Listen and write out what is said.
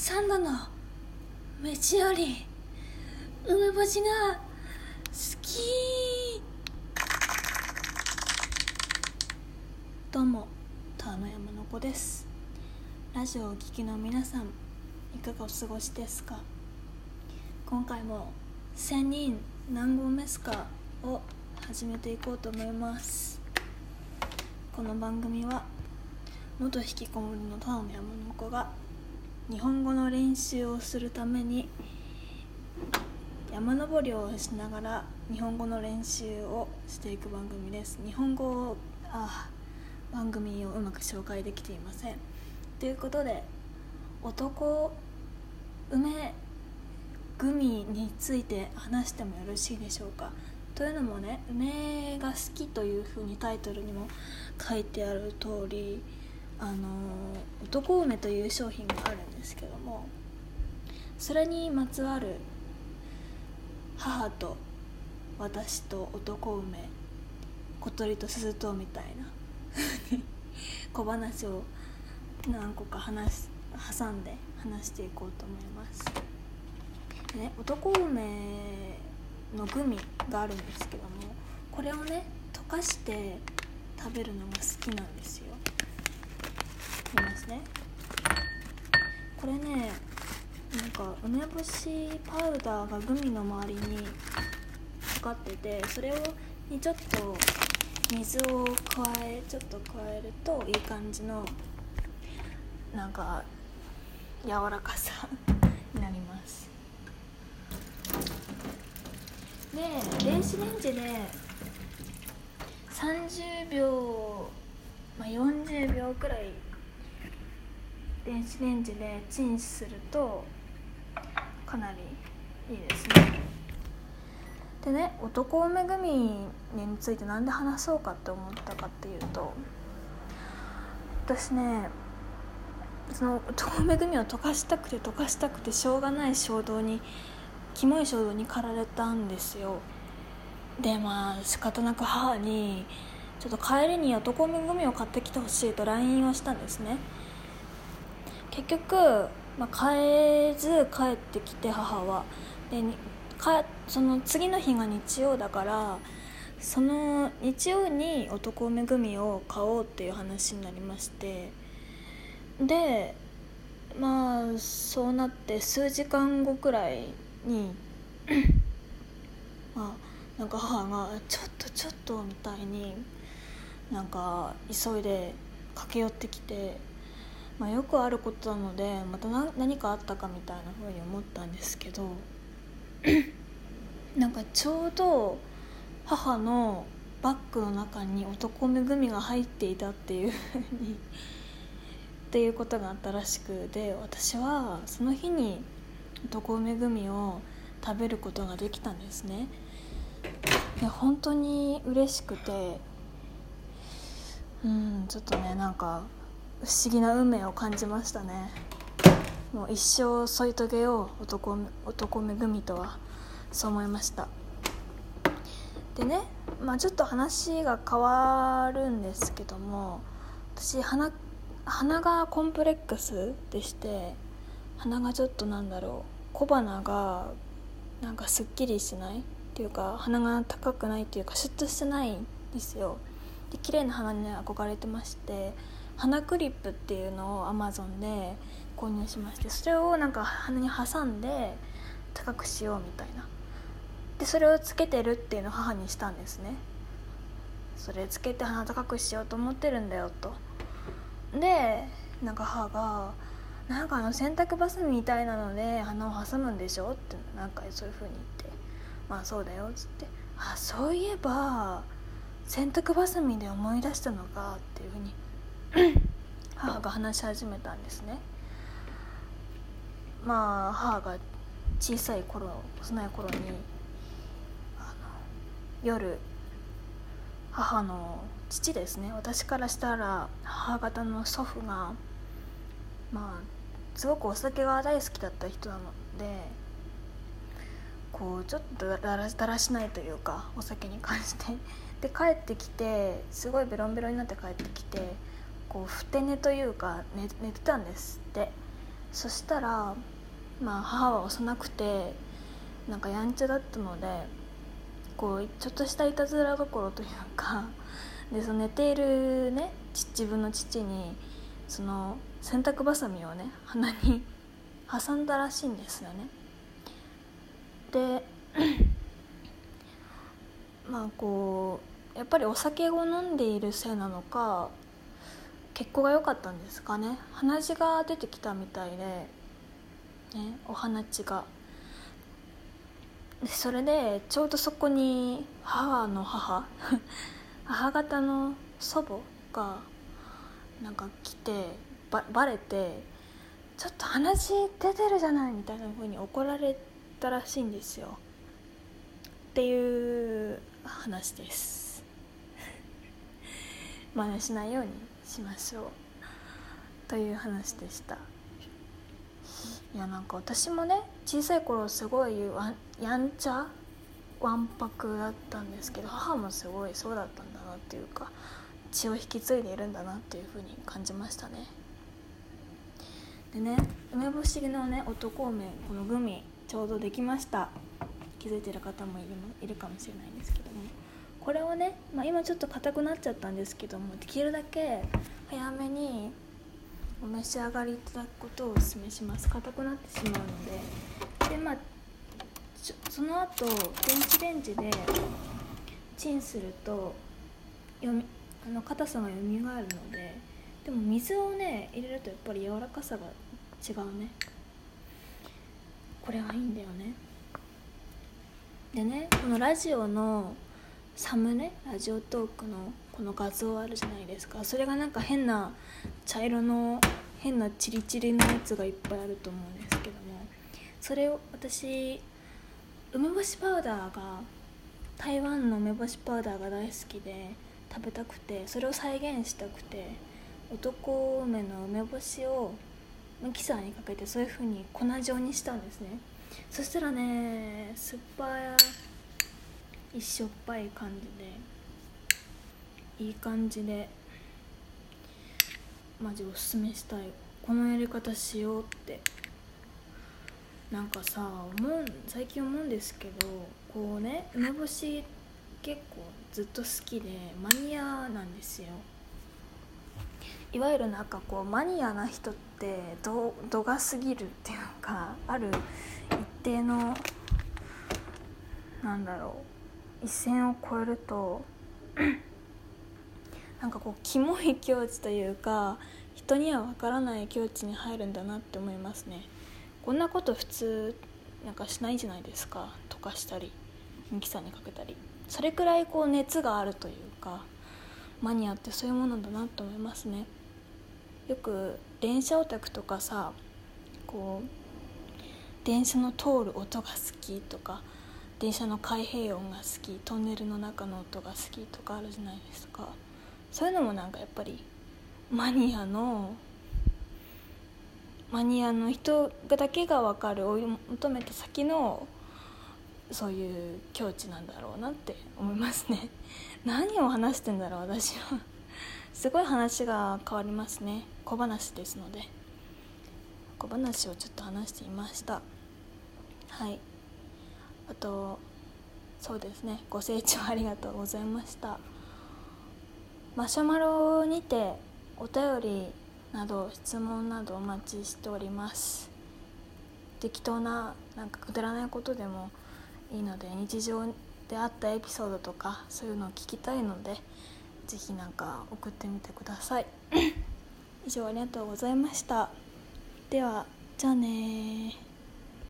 三度の飯より梅干しが好き。どうも田野山の子です。ラジオをお聞きの皆さんいかがお過ごしですか？今回も千人何合目すかを始めていこうと思います。この番組は元引きこもりの田野山の子が日本語の練習をするために山登りをしながら日本語の練習をしていく番組です。日本語をあ番組をうまく紹介できていません。ということで男梅グミについて話してもよろしいでしょうか。というのもね梅が好きというふうにタイトルにも書いてある通りあの男梅という商品があるんですけどもそれにまつわる母と私と男梅小鳥と鈴とみたいな 小話を何個か話挟んで話していこうと思います。ね男梅のグミがあるんですけどもこれをね溶かして食べるのが好きなんですよ。見ますね。これねなんか梅干しパウダーがグミの周りにかかっててそれをにちょっと水を加えちょっと加えるといい感じのなんか柔らかさ になります。で電子レンジで30秒、まあ、40秒くらい電子レンジでチンするとかなりいいですね。でね男梅グミについて何で話そうかって思ったかっていうと私ねその男梅グミを溶かしたくて溶かしたくてしょうがない衝動にキモい衝動に駆られたんですよ。でまあ仕方なく母にちょっと帰りに男梅グミを買ってきてほしいと LINE をしたんですね。結局、まあ、変えず帰ってきて母は。でかその次の日が日曜だからその日曜に男梅グミを買おうっていう話になりまして。でまあそうなって数時間後くらいに まあなんか母が「ちょっとちょっと」みたいになんか急いで駆け寄ってきてまあ、よくあることなのでまた何かあったかみたいなふうに思ったんですけど なんかちょうど母のバッグの中に男めぐみが入っていたっていうふうに っていうことがあったらしくで私はその日に男めぐみを食べることができたんですね。で本当に嬉しくてうんちょっとねなんか不思議な運命を感じましたね。もう一生添い遂げよう男男めぐみとはそう思いました。でねまあちょっと話が変わるんですけども私鼻鼻がコンプレックスでして鼻がちょっとなんだろう小鼻がなんかすっきりしないっていうか鼻が高くないっていうかシュッとしてないんですよ。で綺麗な鼻に憧れてまして鼻クリップっていうのをアマゾンで購入しましてそれをなんか鼻に挟んで高くしようみたいな。でそれをつけてるっていうのを母にしたんですね。それつけて鼻高くしようと思ってるんだよと。でなんか母が「なんかあの洗濯バサミみたいなので鼻を挟むんでしょ?」ってなんかそういう風に言って「まあそうだよ」っつって「あそういえば洗濯バサミで思い出したのか」っていう風に母が話し始めたんですね。まあ母が小さい頃幼い頃に夜母の父ですね。私からしたら母方の祖父がまあすごくお酒が大好きだった人なのでこうちょっとだらだらしないというかお酒に関して。で帰ってきてすごいベロンベロンになって帰ってきてこうふて寝というか寝寝てたんですって。そしたらまあ母は幼くてなんかやんちゃだったのでこうちょっとしたいたずら心というか でその寝ているね自分の父にその洗濯ばさみをね鼻に 挟んだらしいんですよね。でまあこうやっぱりお酒を飲んでいるせいなのか血行が良かったんですかね。鼻血が出てきたみたいで、ね、お鼻血が。でそれでちょうどそこに母の母 母方の祖母がなんか来てばバレてちょっと鼻血出てるじゃないみたいな風に怒られたらしいんですよ。っていう話です。真似しないように。しましょうという話でした。いやなんか私もね小さい頃すごいやんちゃわんぱくだったんですけど母もすごいそうだったんだなっていうか血を引き継いでいるんだなっていうふうに感じましたね。でね梅干しのね男梅このグミちょうどできました。気づいてる方もいるいるかもしれないんですけどもこれをね、まあ、今ちょっと硬くなっちゃったんですけどもできるだけ早めにお召し上がりいただくことをお勧めします。硬くなってしまうので。でまあその後電子レンジでチンするとよみあの硬さがよみがえるのででも水をね入れるとやっぱり柔らかさが違うね。これがいいんだよね。でねこのラジオのサムネ？ラジオトークのこの画像あるじゃないですか。それがなんか変な茶色の変なチリチリのやつがいっぱいあると思うんですけども。それを私梅干しパウダーが台湾の梅干しパウダーが大好きで食べたくてそれを再現したくて男梅の梅干しをミキサーにかけてそういう風に粉状にしたんですね。そしたらね酸っぱいしょっぱい感じでいい感じでマジおすすめしたい。このやり方しようってなんかさ思う最近思うんですけどこうね梅干し結構ずっと好きでマニアなんですよ。いわゆるなんかこうマニアな人って度度が過ぎるっていうかある一定のなんだろう一線を越えると なんかこうキモい境地というか人には分からない境地に入るんだなって思いますね。こんなこと普通なんかしないじゃないですか。溶かしたりミキサーにかけたり。それくらいこう熱があるというかマニアってそういうものだなと思いますね。よく電車オタクとかさこう電車の通る音が好きとか電車の開閉音が好きトンネルの中の音が好きとかあるじゃないですか。そういうのもなんかやっぱりマニアのマニアの人だけが分かる追い求めた先のそういう境地なんだろうなって思いますね。何を話してんだろう私は。すごい話が変わりますね。小話ですので。小話をちょっと話していました。はい。あとそうですね。ご清聴ありがとうございました。マシュマロにてお便りなど質問などお待ちしております。適当ななんかくだらないことでもいいので日常であったエピソードとかそういうのを聞きたいので是非なんか送ってみてください。以上ありがとうございました。ではじゃあね